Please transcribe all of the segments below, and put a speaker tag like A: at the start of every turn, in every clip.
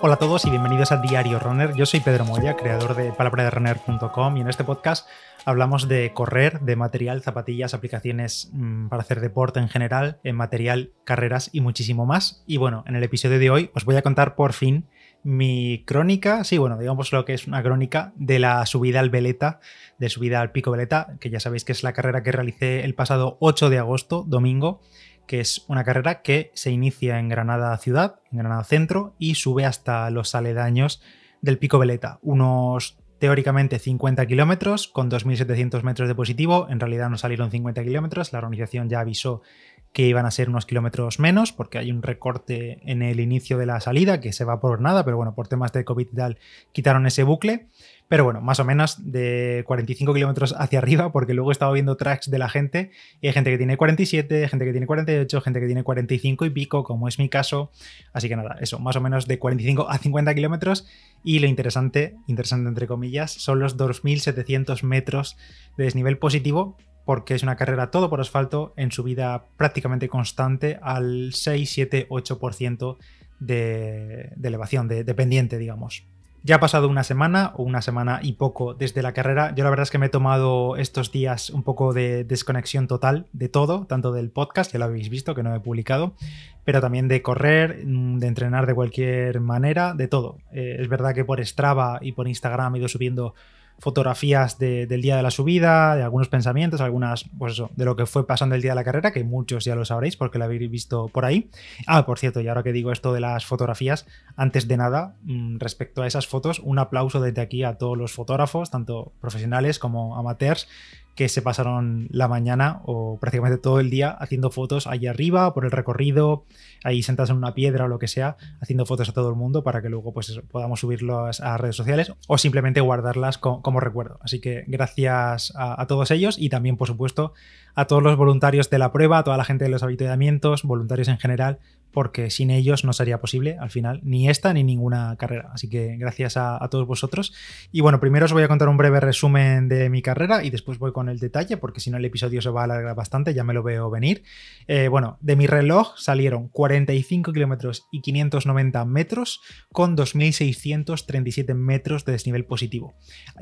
A: Hola a todos y bienvenidos a Diario Runner. Yo soy Pedro Moya, creador de palabraderunner.com y en este podcast hablamos de correr, de material, zapatillas, aplicaciones mm, para hacer deporte en general, en material, carreras y muchísimo más. Y bueno, en el episodio de hoy os voy a contar por fin mi crónica, sí, bueno, digamos lo que es una crónica de la subida al Veleta, de subida al Pico Veleta, que ya sabéis que es la carrera que realicé el pasado 8 de agosto, domingo, que es una carrera que se inicia en Granada ciudad, en Granada centro, y sube hasta los aledaños del Pico Veleta, unos teóricamente 50 kilómetros con 2.700 metros de positivo, en realidad no salieron 50 kilómetros, la organización ya avisó que iban a ser unos kilómetros menos, porque hay un recorte en el inicio de la salida que se va por nada, pero bueno, por temas de COVID y tal, quitaron ese bucle. Pero bueno, más o menos de 45 kilómetros hacia arriba, porque luego he estado viendo tracks de la gente y hay gente que tiene 47, gente que tiene 48, gente que tiene 45 y pico, como es mi caso. Así que nada, eso, más o menos de 45 a 50 kilómetros. Y lo interesante, interesante entre comillas, son los 2.700 metros de desnivel positivo, porque es una carrera todo por asfalto en subida prácticamente constante al 6, 7, 8% de, elevación, de, pendiente, digamos. Ya ha pasado una semana o una semana y poco desde la carrera. Yo la verdad es que me he tomado estos días un poco de desconexión total de todo, tanto del podcast, ya lo habéis visto que no he publicado, pero también de correr, de entrenar de cualquier manera, de todo. Eh, es verdad que por Strava y por Instagram he ido subiendo fotografías del día de la subida, de algunos pensamientos, algunas, pues eso, de lo que fue pasando el día de la carrera, que muchos ya lo sabréis porque lo habéis visto por ahí. Ah, por cierto, y ahora que digo esto de las fotografías, antes de nada, mm, respecto a esas fotos, un aplauso desde aquí a todos los fotógrafos, tanto profesionales como amateurs, que se pasaron la mañana o prácticamente todo el día haciendo fotos allí arriba, por el recorrido, ahí sentados en una piedra o lo que sea, haciendo fotos a todo el mundo para que luego pues podamos subirlas a redes sociales o simplemente guardarlas como, recuerdo. Así que gracias a, a, todos ellos y también, por supuesto, a todos los voluntarios de la prueba, a toda la gente de los habituamientos, voluntarios en general, porque sin ellos no sería posible al final ni esta ni ninguna carrera. Así que gracias a, todos vosotros. Y bueno, primero os voy a contar un breve resumen de mi carrera y después voy con el detalle, porque si no el episodio se va a alargar bastante, ya me lo veo venir. Eh, bueno, de mi reloj salieron 45 kilómetros y 590 metros con 2.637 metros de desnivel positivo.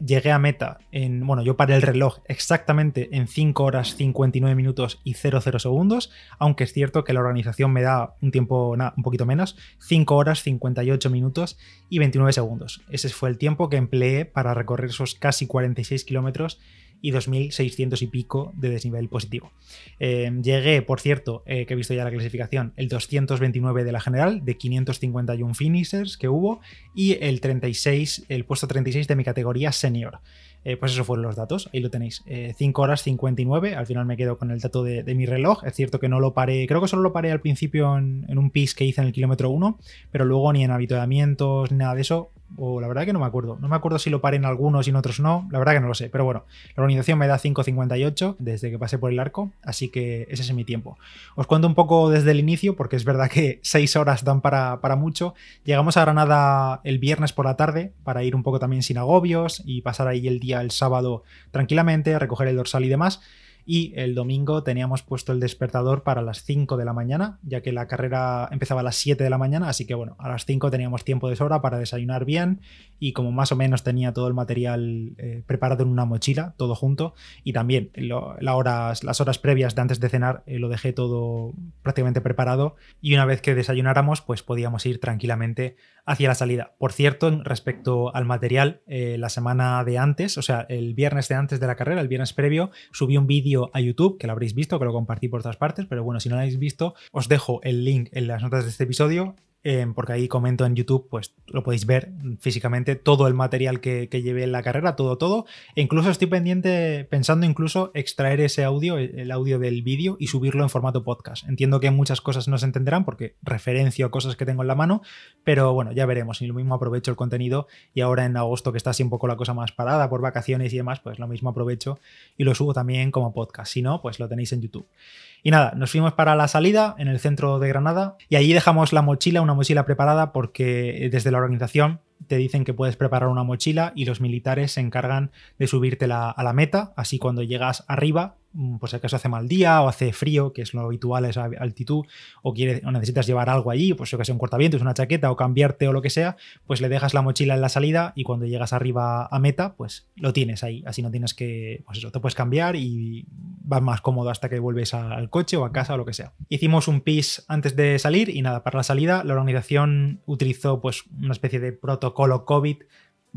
A: Llegué a meta en, bueno, yo paré el reloj exactamente en 5 horas 59 minutos y 00 segundos, aunque es cierto que la organización me da un tiempo un poquito menos, 5 horas 58 minutos y 29 segundos. Ese fue el tiempo que empleé para recorrer esos casi 46 kilómetros y 2.600 y pico de desnivel positivo. Eh, llegué, por cierto, eh, que he visto ya la clasificación, el 229 de la general, de 551 finishers que hubo, y el 36, el puesto 36 de mi categoría senior. Eh, pues eso fueron los datos, ahí lo tenéis. 5 horas 59, al final me quedo con el dato de, mi reloj. Es cierto que no lo paré, creo que solo lo paré al principio en, en un pis que hice en el kilómetro 1, pero luego ni en habituamientos ni nada de eso o la verdad que no me acuerdo. No me acuerdo si lo paré en algunos y en otros no. La verdad que no lo sé. Pero bueno, la organización me da 5.58 desde que pasé por el arco. Así que ese es mi tiempo. Os cuento un poco desde el inicio, porque es verdad que 6 horas dan para, para mucho. Llegamos a Granada el viernes por la tarde para ir un poco también sin agobios y pasar ahí el día el sábado tranquilamente, recoger el dorsal y demás y el domingo teníamos puesto el despertador para las 5 de la mañana, ya que la carrera empezaba a las 7 de la mañana, así que bueno, a las 5 teníamos tiempo de sobra para desayunar bien y como más o menos tenía todo el material eh, preparado en una mochila, todo junto, y también las horas previas de antes de cenar eh, lo dejé todo prácticamente preparado y una vez que desayunáramos pues podíamos ir tranquilamente hacia la salida. Por cierto, respecto al material, eh, la semana de antes, o sea, el viernes de antes de la carrera, el viernes previo, subí un vídeo a YouTube, que lo habréis visto, que lo compartí por todas partes, pero bueno, si no lo habéis visto, os dejo el link en las notas de este episodio Em, porque ahí comento en YouTube, pues lo podéis ver físicamente, todo el material que, llevé en la carrera, todo, todo. E incluso estoy pendiente, pensando incluso extraer ese audio, el audio del vídeo y subirlo en formato podcast. Entiendo que muchas cosas no se entenderán porque referencio cosas que tengo en la mano, pero bueno, ya veremos. Y lo mismo aprovecho el contenido y ahora en agosto que está así un poco la cosa más parada por vacaciones y demás, pues lo mismo aprovecho y lo subo también como podcast. Si no, pues lo tenéis en YouTube. Y nada, nos fuimos para la salida en el centro de Granada y allí dejamos la mochila, una mochila preparada porque desde la organización te dicen que puedes preparar una mochila y los militares se encargan de subírtela a la meta, así cuando llegas arriba pues si acaso hace mal día o hace frío, que es lo habitual a esa altitud, o, quieres, o necesitas llevar algo allí, pues si que sea un cortavientos, una chaqueta o cambiarte o lo que sea, pues le dejas la mochila en la salida y cuando llegas arriba a meta, pues lo tienes ahí. Así no tienes que, pues eso, te puedes cambiar y vas más cómodo hasta que vuelves al coche o a casa o lo que sea. Hicimos un pis antes de salir y nada, para la salida la organización utilizó pues una especie de protocolo COVID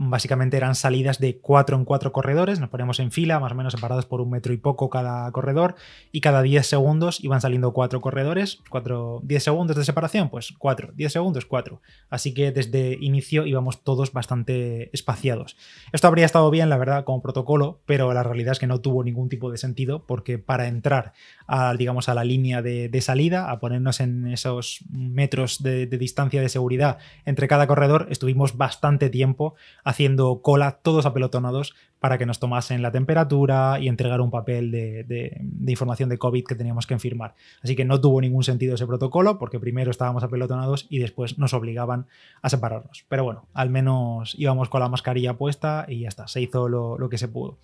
A: Básicamente eran salidas de cuatro en cuatro corredores, nos ponemos en fila, más o menos separados por un metro y poco cada corredor, y cada 10 segundos iban saliendo cuatro corredores, cuatro, 10 segundos de separación, pues cuatro, 10 segundos, cuatro. Así que desde inicio íbamos todos bastante espaciados. Esto habría estado bien, la verdad, como protocolo, pero la realidad es que no tuvo ningún tipo de sentido, porque para entrar a, digamos, a la línea de, salida, a ponernos en esos metros de distancia de seguridad entre cada corredor, estuvimos bastante tiempo haciendo cola todos apelotonados para que nos tomasen la temperatura y entregar un papel de, información de COVID que teníamos que firmar. Así que no tuvo ningún sentido ese protocolo porque primero estábamos apelotonados y después nos obligaban a separarnos. Pero bueno, al menos íbamos con la mascarilla puesta y ya está, se hizo lo, que se pudo.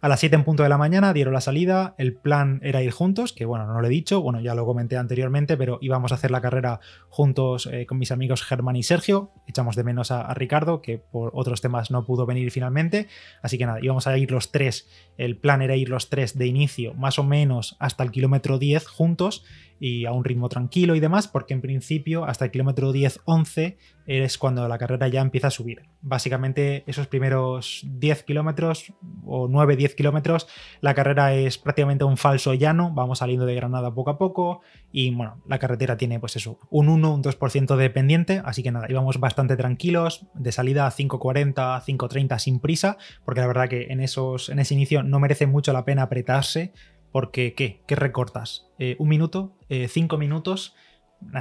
A: A las 7 en punto de la mañana dieron la salida, el plan era ir juntos, que bueno, no lo he dicho, bueno, ya lo comenté anteriormente, pero íbamos a hacer la carrera juntos eh, con mis amigos Germán y Sergio, echamos de menos a Ricardo, que por otros temas no pudo venir finalmente, así que nada, íbamos a ir los tres, el plan era ir los tres de inicio más o menos hasta el kilómetro 10 juntos y a un ritmo tranquilo y demás, porque en principio hasta el kilómetro 10-11 es cuando la carrera ya empieza a subir. Básicamente esos primeros 10 kilómetros o 9-10 kilómetros, la carrera es prácticamente un falso llano, vamos saliendo de Granada poco a poco y bueno, la carretera tiene pues eso, un 1, un 2% de pendiente, así que nada, íbamos bastante tranquilos, de salida a 5.40, 5.30 sin prisa, porque la verdad que en, esos, en ese inicio no merece mucho la pena apretarse porque, ¿qué? ¿Qué recortas? Eh, ¿Un minuto? Eh, ¿Cinco minutos?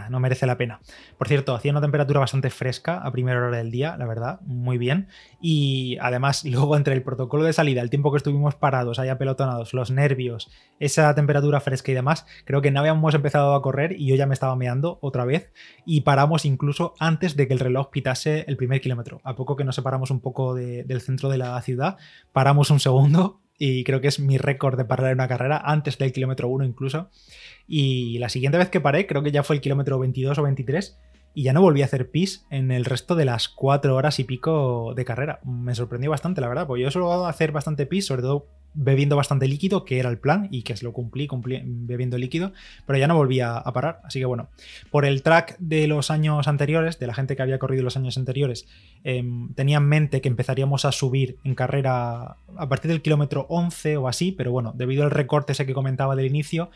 A: no merece la pena. Por cierto, hacía una temperatura bastante fresca a primera hora del día, la verdad, muy bien. Y además, luego entre el protocolo de salida, el tiempo que estuvimos parados, ahí apelotonados, los nervios, esa temperatura fresca y demás, creo que no habíamos empezado a correr y yo ya me estaba meando otra vez. Y paramos incluso antes de que el reloj pitase el primer kilómetro. A poco que nos separamos un poco del centro de la ciudad, paramos un segundo y creo que es mi récord de parar en una carrera, antes del kilómetro 1 incluso. Y la siguiente vez que paré, creo que ya fue el kilómetro 22 o 23, y ya no volví a hacer pis en el resto de las 4 horas y pico de carrera. Me sorprendió bastante, la verdad, porque yo suelo hacer bastante pis, sobre todo bebiendo bastante líquido, que era el plan y que lo cumplí, bebiendo líquido, pero ya no volvía a parar. Así que bueno, por el track de los años anteriores, de la gente que había corrido los años anteriores, em, tenía en mente que empezaríamos a subir en carrera a partir del kilómetro 11 o así, pero bueno, debido al recorte ese que comentaba del inicio,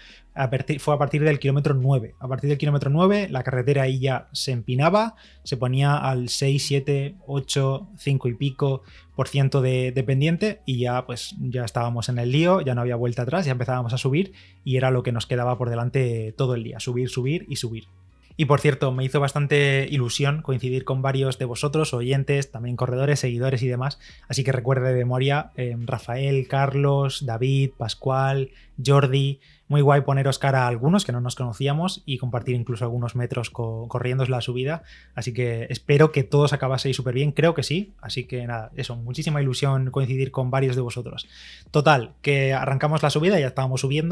A: fue a partir del kilómetro 9. A partir del kilómetro 9 la carretera ahí ya se empinaba, se ponía al 6, 7, 8, 5 y pico de, de, pendiente y ya pues ya estábamos en el lío, ya no había vuelta atrás, ya empezábamos a subir y era lo que nos quedaba por delante todo el día, subir, subir y subir. Y por cierto, me hizo bastante ilusión coincidir con varios de vosotros, oyentes, también corredores, seguidores y demás. Así que recuerde de memoria eh, Rafael, Carlos, David, Pascual, Jordi, muy guay poneros cara a algunos que no nos conocíamos y compartir incluso algunos metros corriendo la subida. Así que espero que todos acabaseis súper bien. Creo que sí. Así que nada, eso, muchísima ilusión coincidir con varios de vosotros. Total, que arrancamos la subida, ya estábamos subiendo.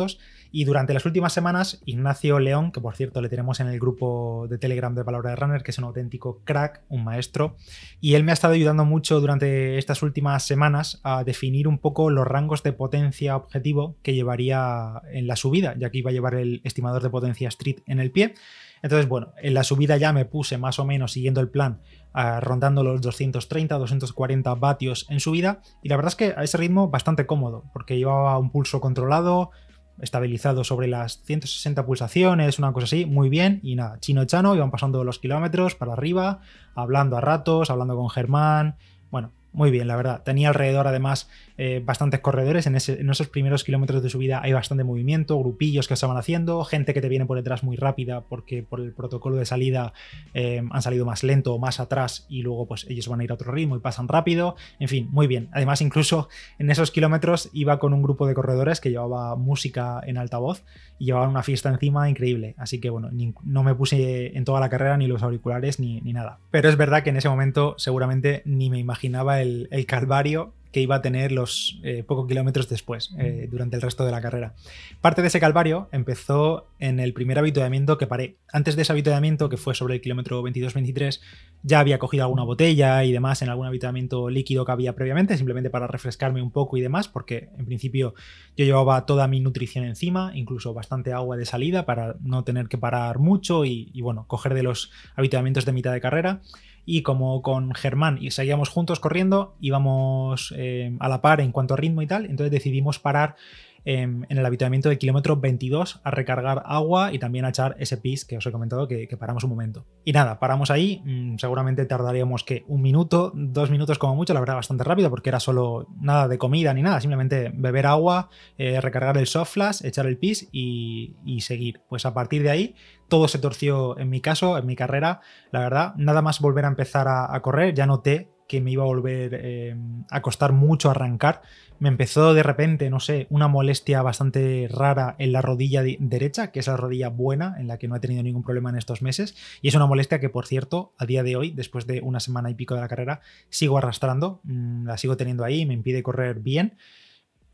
A: Y durante las últimas semanas, Ignacio León, que por cierto le tenemos en el grupo de Telegram de Palabra de Runner, que es un auténtico crack, un maestro, y él me ha estado ayudando mucho durante estas últimas semanas a definir un poco los rangos de potencia objetivo que llevaría en la subida, ya que iba a llevar el estimador de potencia Street en el pie. Entonces, bueno, en la subida ya me puse más o menos siguiendo el plan, ah, rondando los 230, 240 vatios en subida, y la verdad es que a ese ritmo bastante cómodo, porque llevaba un pulso controlado, estabilizado sobre las 160 pulsaciones, una cosa así, muy bien, y nada, chino chano, iban pasando los kilómetros para arriba, hablando a ratos, hablando con Germán, bueno, muy bien, la verdad. Tenía alrededor además eh, bastantes corredores. En, esos primeros kilómetros de subida hay bastante movimiento, grupillos que estaban haciendo, gente que te viene por detrás muy rápida porque por el protocolo de salida eh, han salido más lento o más atrás y luego pues ellos van a ir a otro ritmo y pasan rápido. En fin, muy bien. Además, incluso en esos kilómetros iba con un grupo de corredores que llevaba música en altavoz y llevaban una fiesta encima increíble. Así que bueno, no me puse en toda la carrera ni los auriculares ni, nada. Pero es verdad que en ese momento seguramente ni me imaginaba el calvario que iba a tener los eh, pocos kilómetros después, eh, durante el resto de la carrera. Parte de ese calvario empezó en el primer avituallamiento que paré. Antes de ese avituallamiento, que fue sobre el kilómetro 22-23, ya había cogido alguna botella y demás en algún avituallamiento líquido que había previamente, simplemente para refrescarme un poco y demás, porque en principio yo llevaba toda mi nutrición encima, incluso bastante agua de salida para no tener que parar mucho y, y bueno, coger de los avituallamientos de mitad de carrera y como con Germán y seguíamos juntos corriendo, íbamos eh, a la par en cuanto a ritmo y tal, entonces decidimos parar en, el habituamiento del kilómetro 22 a recargar agua y también a echar ese pis que os he comentado que, paramos un momento. Y nada, paramos ahí, mm, seguramente tardaríamos que un minuto, dos minutos como mucho, la verdad bastante rápido porque era solo nada de comida ni nada, simplemente beber agua, eh, recargar el soft flash, echar el pis y, seguir. Pues a partir de ahí todo se torció en mi caso, en mi carrera, la verdad, nada más volver a empezar a correr, ya noté que me iba a volver eh, a costar mucho arrancar. Me empezó de repente, no sé, una molestia bastante rara en la rodilla derecha, que es la rodilla buena, en la que no he tenido ningún problema en estos meses. Y es una molestia que, por cierto, a día de hoy, después de una semana y pico de la carrera, sigo arrastrando, mm, la sigo teniendo ahí, me impide correr bien.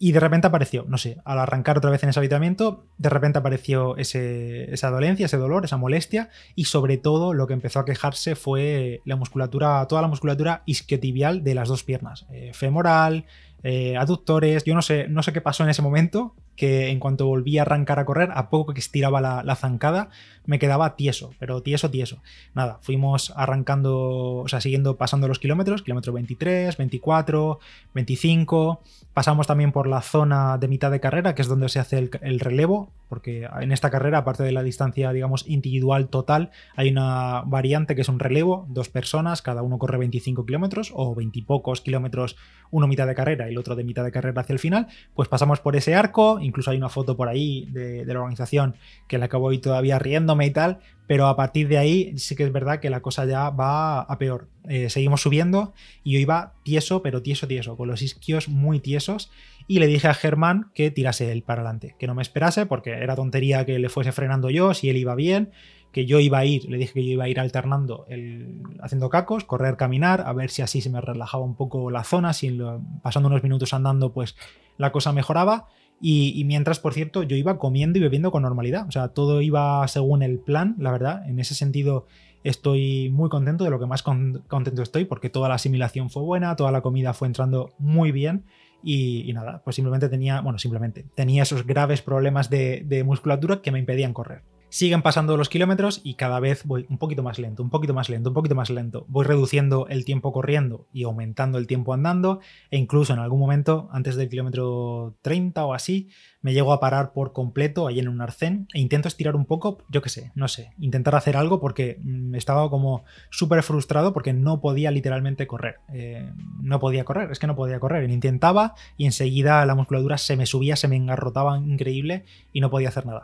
A: Y de repente apareció, no sé, al arrancar otra vez en ese habitamiento, de repente apareció esa dolencia, ese dolor, esa molestia, y sobre todo lo que empezó a quejarse fue la musculatura, toda la musculatura isquiotibial de las dos piernas, eh, femoral, eh, aductores, yo no sé, no sé qué pasó en ese momento, que en cuanto volví a arrancar a correr, a poco que estiraba la, zancada, me quedaba tieso, pero tieso, tieso. Nada, fuimos arrancando, o sea, siguiendo pasando los kilómetros, kilómetro 23, 24, 25, pasamos también por la zona de mitad de carrera, que es donde se hace el, relevo, porque en esta carrera, aparte de la distancia, digamos, individual total, hay una variante que es un relevo, dos personas, cada uno corre 25 kilómetros o 20 pocos kilómetros, uno mitad de carrera y el otro de mitad de carrera hacia el final, pues pasamos por ese arco, incluso hay una foto por ahí de, la organización que la acabo hoy todavía riéndome y tal, pero a partir de ahí sí que es verdad que la cosa ya va a peor. Eh, seguimos subiendo y yo iba tieso, pero tieso, tieso, con los isquios muy tiesos y le dije a Germán que tirase él para adelante, que no me esperase porque era tontería que le fuese frenando yo si él iba bien que yo iba a ir, le dije que yo iba a ir alternando el, haciendo cacos, correr, caminar, a ver si así se me relajaba un poco la zona, si pasando unos minutos andando pues la cosa mejoraba y, mientras, por cierto, yo iba comiendo y bebiendo con normalidad. O sea, todo iba según el plan, la verdad. En ese sentido, estoy muy contento, de lo que más contento estoy, porque toda la asimilación fue buena, toda la comida fue entrando muy bien. Y, nada, pues simplemente tenía, bueno, simplemente tenía esos graves problemas de musculatura que me impedían correr. Siguen pasando los kilómetros y cada vez voy un poquito más lento, un poquito más lento, un poquito más lento. Voy reduciendo el tiempo corriendo y aumentando el tiempo andando e incluso en algún momento, antes del kilómetro 30 o así, me llego a parar por completo ahí en un arcén e intento estirar un poco, yo qué sé, no sé, intentar hacer algo porque mm, estaba como súper frustrado porque no podía literalmente correr. Eh, no podía correr, es que no podía correr. Intentaba y enseguida la musculatura se me subía, se me engarrotaba increíble y no podía hacer nada.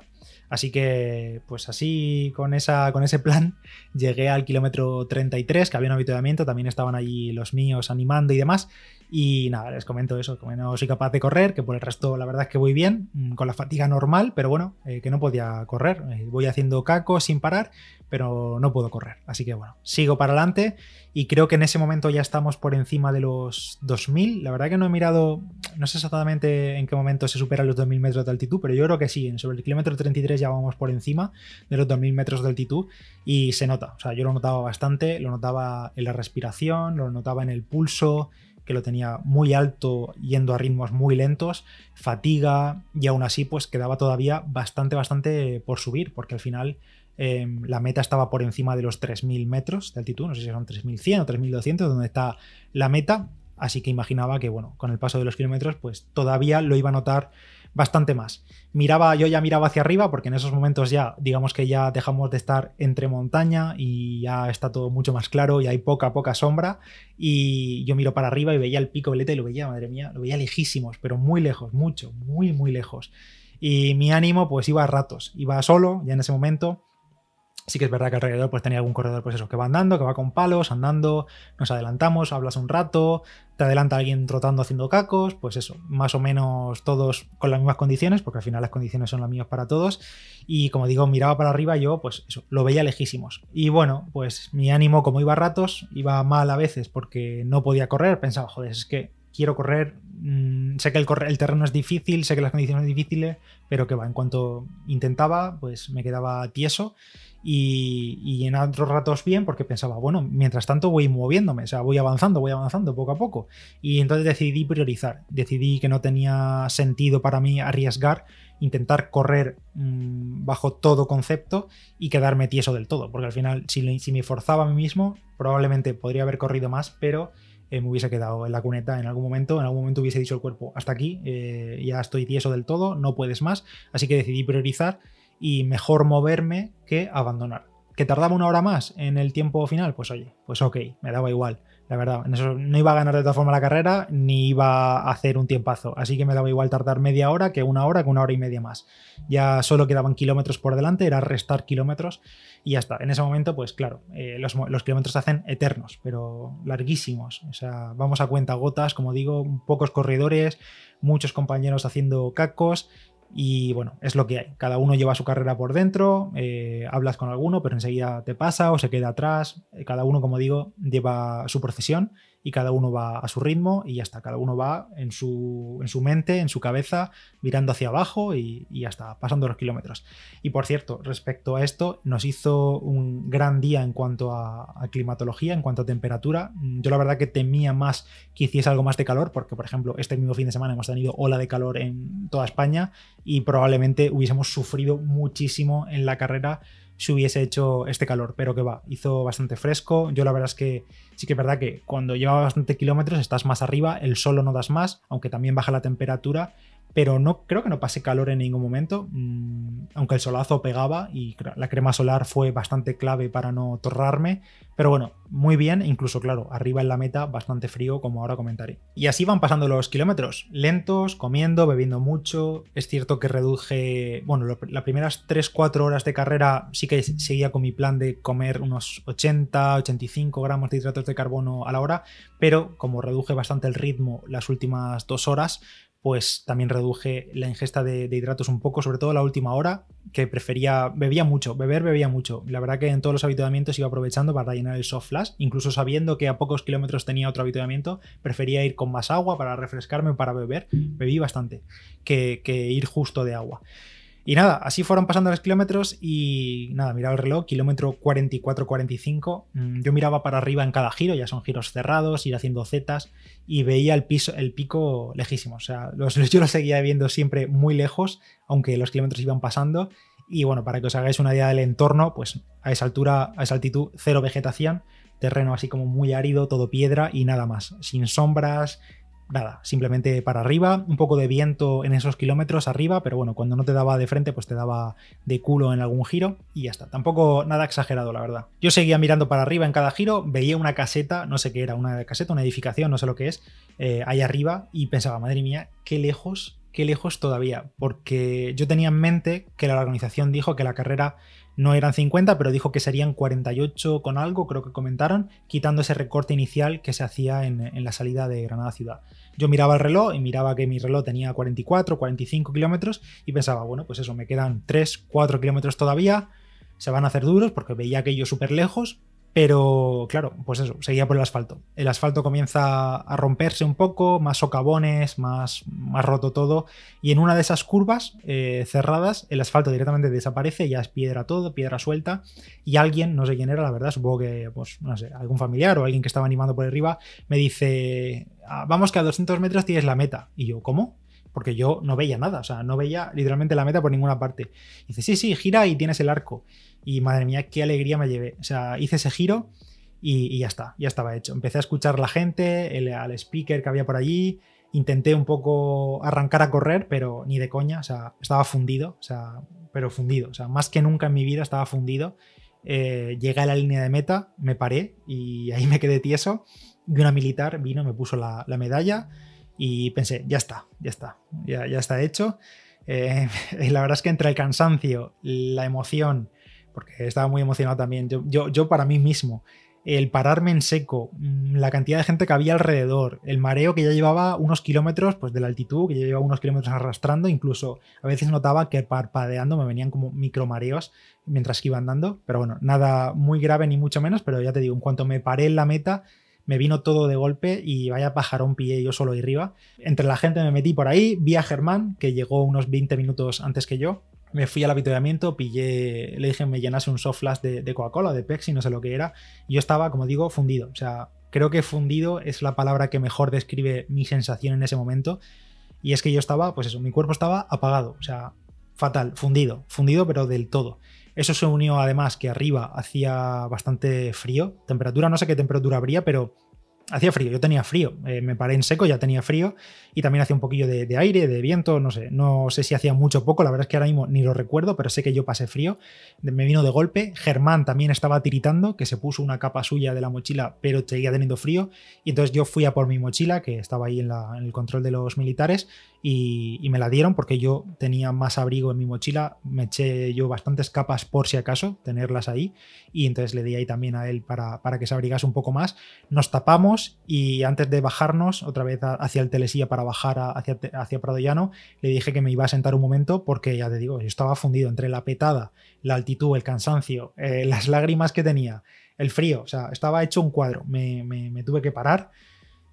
A: Así que, pues así, con, esa, con ese plan, llegué al kilómetro 33, que había un habituamiento, también estaban allí los míos animando y demás. Y nada, les comento eso, como no soy capaz de correr, que por el resto la verdad es que voy bien, mm, con la fatiga normal, pero bueno, eh, que no podía correr. Eh, voy haciendo caco sin parar, pero no puedo correr. Así que bueno, sigo para adelante y creo que en ese momento ya estamos por encima de los 2000. La verdad que no he mirado, no sé exactamente en qué momento se superan los 2000 metros de altitud, pero yo creo que sí, sobre el kilómetro 33 ya vamos por encima de los 2000 metros de altitud y se nota. O sea, yo lo notaba bastante, lo notaba en la respiración, lo notaba en el pulso que lo tenía muy alto yendo a ritmos muy lentos, fatiga y aún así pues quedaba todavía bastante, bastante por subir, porque al final em, la meta estaba por encima de los 3.000 metros de altitud, no sé si son 3.100 o 3.200, donde está la meta, así que imaginaba que bueno, con el paso de los kilómetros pues todavía lo iba a notar bastante más. Miraba, yo ya miraba hacia arriba porque en esos momentos ya, digamos que ya dejamos de estar entre montaña y ya está todo mucho más claro y hay poca, poca sombra. Y yo miro para arriba y veía el pico veleta y lo veía, madre mía, lo veía lejísimos, pero muy lejos, mucho, muy, muy lejos. Y mi ánimo pues iba a ratos, iba solo ya en ese momento Sí que es verdad que alrededor pues tenía algún corredor pues eso, que va andando, que va con palos, andando, nos adelantamos, hablas un rato, te adelanta alguien trotando haciendo cacos, pues eso, más o menos todos con las mismas condiciones, porque al final las condiciones son las mismas para todos. Y como digo, miraba para arriba yo, pues eso, lo veía lejísimos. Y bueno, pues mi ánimo como iba a ratos, iba mal a veces porque no podía correr, pensaba, joder, es que quiero correr, mm, sé que el, el terreno es difícil, sé que las condiciones son difíciles, pero que va, en cuanto intentaba, pues me quedaba tieso y, en otros ratos bien porque pensaba, bueno, mientras tanto voy moviéndome, o sea, voy avanzando, voy avanzando poco a poco. Y entonces decidí priorizar, decidí que no tenía sentido para mí arriesgar, intentar correr mm, bajo todo concepto y quedarme tieso del todo, porque al final si, si me forzaba a mí mismo, probablemente podría haber corrido más, pero eh, me hubiese quedado en la cuneta en algún momento, en algún momento hubiese dicho el cuerpo, hasta aquí, eh, ya estoy tieso del todo, no puedes más, así que decidí priorizar y mejor moverme que abandonar. ¿Que tardaba una hora más en el tiempo final? Pues oye, pues ok, me daba igual. La verdad, no iba a ganar de todas formas la carrera ni iba a hacer un tiempazo. Así que me daba igual tardar media hora que una hora, que una hora y media más. Ya solo quedaban kilómetros por delante, era restar kilómetros y ya está. En ese momento, pues claro, eh, los, los, kilómetros se hacen eternos, pero larguísimos. O sea, vamos a cuenta gotas, como digo, pocos corredores, muchos compañeros haciendo cacos y bueno, es lo que hay. Cada uno lleva su carrera por dentro, eh, hablas con alguno, pero enseguida te pasa o se queda atrás. Cada uno, como digo, lleva su procesión y cada uno va a su ritmo y ya está, cada uno va en su, en su mente, en su cabeza, mirando hacia abajo y, ya está, pasando los kilómetros. Y por cierto, respecto a esto, nos hizo un gran día en cuanto a, climatología, en cuanto a temperatura. Yo la verdad que temía más que hiciese algo más de calor, porque por ejemplo, este mismo fin de semana hemos tenido ola de calor en toda España y probablemente hubiésemos sufrido muchísimo en la carrera si hubiese hecho este calor, pero que va, hizo bastante fresco. Yo la verdad es que sí que es verdad que cuando llevaba bastante kilómetros estás más arriba, el solo no das más, aunque también baja la temperatura pero no creo que no pase calor en ningún momento, mm, aunque el solazo pegaba y la crema solar fue bastante clave para no torrarme, pero bueno, muy bien, incluso claro, arriba en la meta bastante frío como ahora comentaré. Y así van pasando los kilómetros, lentos, comiendo, bebiendo mucho, es cierto que reduje, bueno, las primeras 3-4 horas de carrera sí que seguía con mi plan de comer unos 80, 85 gramos de hidratos de carbono a la hora, pero como reduje bastante el ritmo las últimas dos horas, pues también reduje la ingesta de, hidratos un poco, sobre todo la última hora, que prefería, bebía mucho, beber bebía mucho. La verdad que en todos los habituamientos iba aprovechando para llenar el soft flash, incluso sabiendo que a pocos kilómetros tenía otro habituamiento, prefería ir con más agua para refrescarme, para beber, bebí bastante, que, que ir justo de agua. Y nada, así fueron pasando los kilómetros y nada, miraba el reloj, kilómetro 44-45. Mm, yo miraba para arriba en cada giro, ya son giros cerrados, ir haciendo zetas y veía el, piso, el pico lejísimo. O sea, los, yo lo seguía viendo siempre muy lejos, aunque los kilómetros iban pasando. Y bueno, para que os hagáis una idea del entorno, pues a esa altura, a esa altitud, cero vegetación, terreno así como muy árido, todo piedra y nada más, sin sombras, nada, simplemente para arriba, un poco de viento en esos kilómetros arriba, pero bueno, cuando no te daba de frente, pues te daba de culo en algún giro y ya está. Tampoco nada exagerado, la verdad. Yo seguía mirando para arriba en cada giro, veía una caseta, no sé qué era, una caseta, una edificación, no sé lo que es, eh, ahí arriba y pensaba, madre mía, qué lejos, qué lejos todavía, porque yo tenía en mente que la organización dijo que la carrera no eran 50, pero dijo que serían 48 con algo, creo que comentaron, quitando ese recorte inicial que se hacía en, la salida de Granada Ciudad. Yo miraba el reloj y miraba que mi reloj tenía 44, 45 kilómetros y pensaba, bueno, pues eso, me quedan 3, 4 kilómetros todavía, se van a hacer duros porque veía aquello súper lejos, pero claro, pues eso, seguía por el asfalto. El asfalto comienza a romperse un poco, más socavones, más, más roto todo. Y en una de esas curvas eh, cerradas, el asfalto directamente desaparece, ya es piedra todo, piedra suelta. Y alguien, no sé quién era, la verdad, supongo que, pues, no sé, algún familiar o alguien que estaba animando por arriba, me dice: ah, Vamos que a 200 metros tienes la meta. Y yo, ¿cómo? Porque yo no veía nada, o sea, no veía literalmente la meta por ninguna parte. dice: Sí, sí, gira y tienes el arco. Y madre mía, qué alegría me llevé. O sea, hice ese giro y, ya está, ya estaba hecho. Empecé a escuchar la gente, el, al speaker que había por allí. Intenté un poco arrancar a correr, pero ni de coña. O sea, estaba fundido. O sea, pero fundido. O sea, más que nunca en mi vida estaba fundido. Eh, llegué a la línea de meta, me paré y ahí me quedé tieso. Y una militar vino, me puso la, medalla y pensé, ya está, ya está, ya, ya está hecho. Eh, y la verdad es que entre el cansancio, la emoción porque estaba muy emocionado también. Yo, yo, para mí mismo, el pararme en seco, mm, la cantidad de gente que había alrededor, el mareo que ya llevaba unos kilómetros pues, de la altitud, que ya llevaba unos kilómetros arrastrando, incluso a veces notaba que parpadeando me venían como micromareos mientras que iba andando, pero bueno, nada muy grave ni mucho menos, pero ya te digo, en cuanto me paré en la meta, me vino todo de golpe y vaya pajarón pillé yo solo ahí arriba. Entre la gente me metí por ahí, vi a Germán, que llegó unos 20 minutos antes que yo, me fui al avituallamiento, pillé, le dije que me llenase un soft flash de, de Coca-Cola, de Pepsi, no sé lo que era, y yo estaba, como digo, fundido. O sea, creo que fundido es la palabra que mejor describe mi sensación en ese momento. Y es que yo estaba, pues eso, mi cuerpo estaba apagado, o sea, fatal, fundido, fundido, pero del todo. Eso se unió además que arriba hacía bastante frío, temperatura, no sé qué temperatura habría, pero hacía frío, yo tenía frío, eh, me paré en seco, ya tenía frío. Y también hacía un poquillo de, aire, de viento, no sé, no sé si hacía mucho o poco, la verdad es que ahora mismo ni lo recuerdo, pero sé que yo pasé frío, me vino de golpe, Germán también estaba tiritando, que se puso una capa suya de la mochila, pero seguía teniendo frío, y entonces yo fui a por mi mochila, que estaba ahí en, el control de los militares, y, me la dieron porque yo tenía más abrigo en mi mochila, me eché yo bastantes capas por si acaso, tenerlas ahí, y entonces le di ahí también a él para, para que se abrigase un poco más, nos tapamos y antes de bajarnos otra vez hacia el telesilla para bajar hacia, hacia Prado Llano, le dije que me iba a sentar un momento porque ya te digo, yo estaba fundido entre la petada, la altitud, el cansancio, eh, las lágrimas que tenía, el frío, o sea, estaba hecho un cuadro, me, me, tuve que parar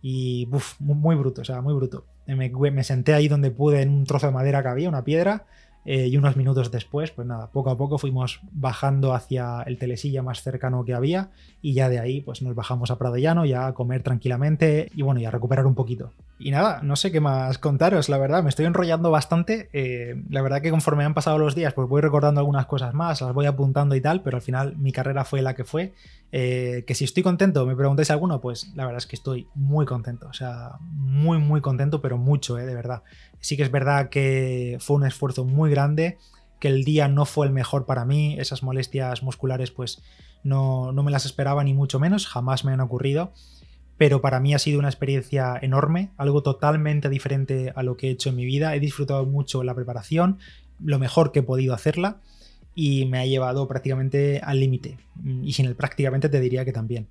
A: y muy, bruto, o sea, muy bruto. Me, me senté ahí donde pude en un trozo de madera que había, una piedra, eh, y unos minutos después, pues nada, poco a poco fuimos bajando hacia el telesilla más cercano que había y ya de ahí pues nos bajamos a Prado Llano ya a comer tranquilamente y bueno, y a recuperar un poquito. Y nada, no sé qué más contaros, la verdad, me estoy enrollando bastante. Eh, la verdad que conforme han pasado los días, pues voy recordando algunas cosas más, las voy apuntando y tal, pero al final mi carrera fue la que fue. Eh, que si estoy contento, me preguntáis alguno, pues la verdad es que estoy muy contento, o sea, muy, muy contento, pero mucho, de verdad. Sí que es verdad que fue un esfuerzo muy grande, que el día no fue el mejor para mí, esas molestias musculares, pues no, no me las esperaba ni mucho menos, jamás me han ocurrido pero para mí ha sido una experiencia enorme, algo totalmente diferente a lo que he hecho en mi vida. He disfrutado mucho la preparación, lo mejor que he podido hacerla y me ha llevado prácticamente al límite. Y sin el prácticamente te diría que también.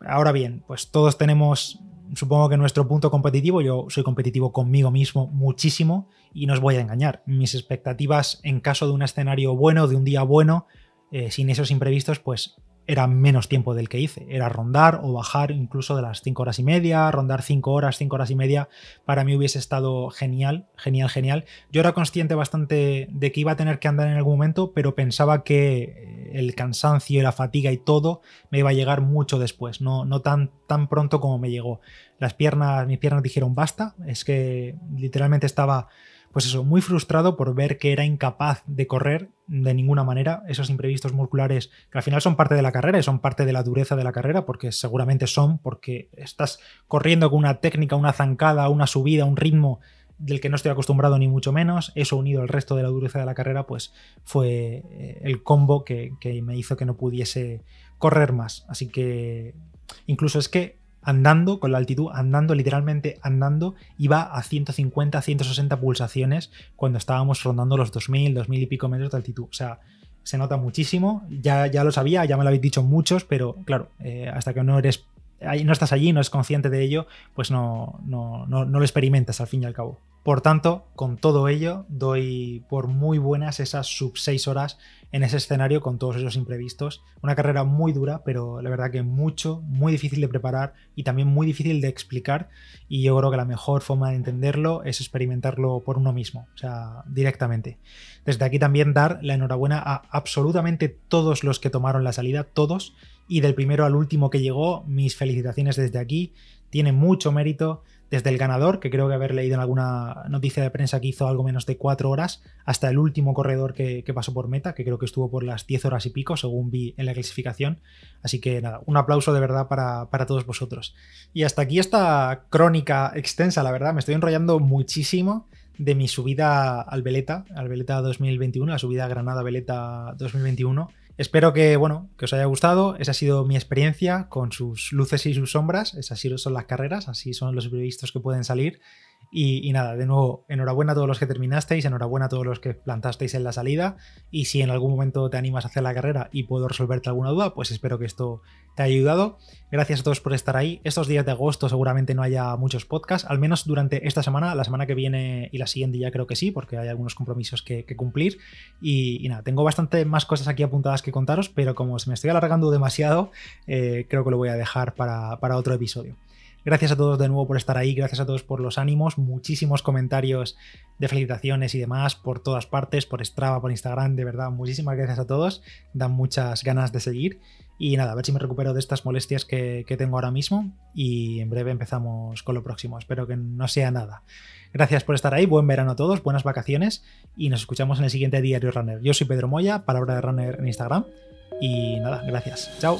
A: Ahora bien, pues todos tenemos, supongo que nuestro punto competitivo, yo soy competitivo conmigo mismo muchísimo y no os voy a engañar. Mis expectativas en caso de un escenario bueno, de un día bueno, eh, sin esos imprevistos, pues era menos tiempo del que hice. Era rondar o bajar incluso de las 5 horas y media, rondar 5 horas, 5 horas y media. Para mí hubiese estado genial, genial, genial. Yo era consciente bastante de que iba a tener que andar en algún momento, pero pensaba que eh, el cansancio y la fatiga y todo me iba a llegar mucho después, no, no tan, tan pronto como me llegó. Las piernas, mis piernas dijeron basta, es que literalmente estaba pues eso, muy frustrado por ver que era incapaz de correr de ninguna manera esos imprevistos musculares que al final son parte de la carrera y son parte de la dureza de la carrera, porque seguramente son, porque estás corriendo con una técnica, una zancada, una subida, un ritmo del que no estoy acostumbrado ni mucho menos, eso unido al resto de la dureza de la carrera, pues fue eh, el combo que, que me hizo que no pudiese correr más. Así que incluso es que andando, con la altitud, andando, literalmente andando, iba a 150, 160 pulsaciones cuando estábamos rondando los 2000, 2000 y pico metros de altitud. O sea, se nota muchísimo. Ya, ya lo sabía, ya me lo habéis dicho muchos, pero claro, eh, hasta que no eres no estás allí, no eres consciente de ello, pues no, no, no, lo experimentas al fin y al cabo. Por tanto, con todo ello, doy por muy buenas esas sub 6 horas en ese escenario con todos esos imprevistos. Una carrera muy dura, pero la verdad que mucho, muy difícil de preparar y también muy difícil de explicar. Y yo creo que la mejor forma de entenderlo es experimentarlo por uno mismo, o sea, directamente. Desde aquí también dar la enhorabuena a absolutamente todos los que tomaron la salida, todos y del primero al último que llegó, mis felicitaciones desde aquí. Tiene mucho mérito desde el ganador, que creo que haber leído en alguna noticia de prensa que hizo algo menos de cuatro horas, hasta el último corredor que, pasó por meta, que creo que estuvo por las 10 horas y pico, según vi en la clasificación. Así que nada, un aplauso de verdad para, para todos vosotros. Y hasta aquí esta crónica extensa, la verdad, me estoy enrollando muchísimo de mi subida al Veleta, al Veleta 2021, la subida a Granada Veleta 2021 Espero que, bueno, que os haya gustado. Esa ha sido mi experiencia con sus luces y sus sombras. Esas son las carreras, así son los imprevistos que pueden salir. Y, nada, de nuevo, enhorabuena a todos los que terminasteis, enhorabuena a todos los que plantasteis en la salida. Y si en algún momento te animas a hacer la carrera y puedo resolverte alguna duda, pues espero que esto te haya ayudado. Gracias a todos por estar ahí. Estos días de agosto seguramente no haya muchos podcasts, al menos durante esta semana, la semana que viene y la siguiente ya creo que sí, porque hay algunos compromisos que, cumplir. Y, nada, tengo bastante más cosas aquí apuntadas que contaros, pero como se me estoy alargando demasiado, eh, creo que lo voy a dejar para otro episodio. Gracias a todos de nuevo por estar ahí, gracias a todos por los ánimos, muchísimos comentarios de felicitaciones y demás por todas partes, por Strava, por Instagram, de verdad, muchísimas gracias a todos, dan muchas ganas de seguir y nada, a ver si me recupero de estas molestias que, tengo ahora mismo y en breve empezamos con lo próximo, espero que no sea nada. Gracias por estar ahí, buen verano a todos, buenas vacaciones y nos escuchamos en el siguiente Diario Runner. Yo soy Pedro Moya, palabra de Runner en Instagram y nada, gracias. Chao.